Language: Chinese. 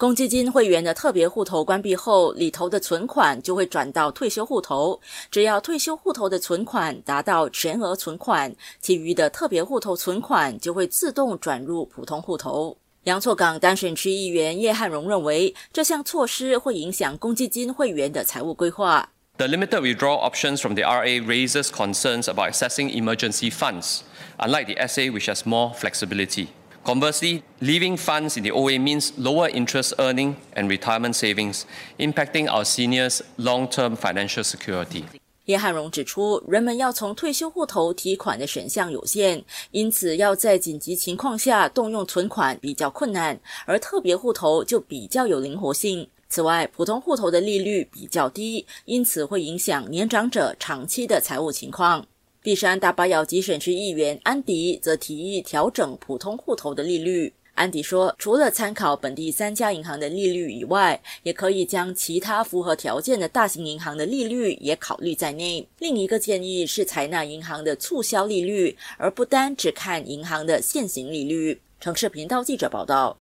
公积金会员的特别户头关闭后，里头的存款就会转到退休户头。只要退休户头的存款达到全额存款，其余的特别户头存款就会自动转入普通户头。杨厝港单选区议员叶汉荣认为，这项措施会影响公积金会员的财务规划。The limited withdrawal options from the RA raises concerns about accessing emergency funds, unlike the SA, which has more flexibility. Conversely, leaving funds in the OA means lower interest earning and retirement savings, impacting our seniors' long-term financial security. 叶汉荣指出，人们要从退休户头提款的选项有限，因此要在紧急情况下动用存款比较困难，而特别户头就比较有灵活性。此外，普通户头的利率比较低，因此会影响年长者长期的财务情况。碧山大巴窑集选区议员安迪则提议调整普通户头的利率。安迪说，除了参考本地三家银行的利率以外，也可以将其他符合条件的大型银行的利率也考虑在内。另一个建议是采纳银行的促销利率，而不单只看银行的现行利率。城市频道记者报道。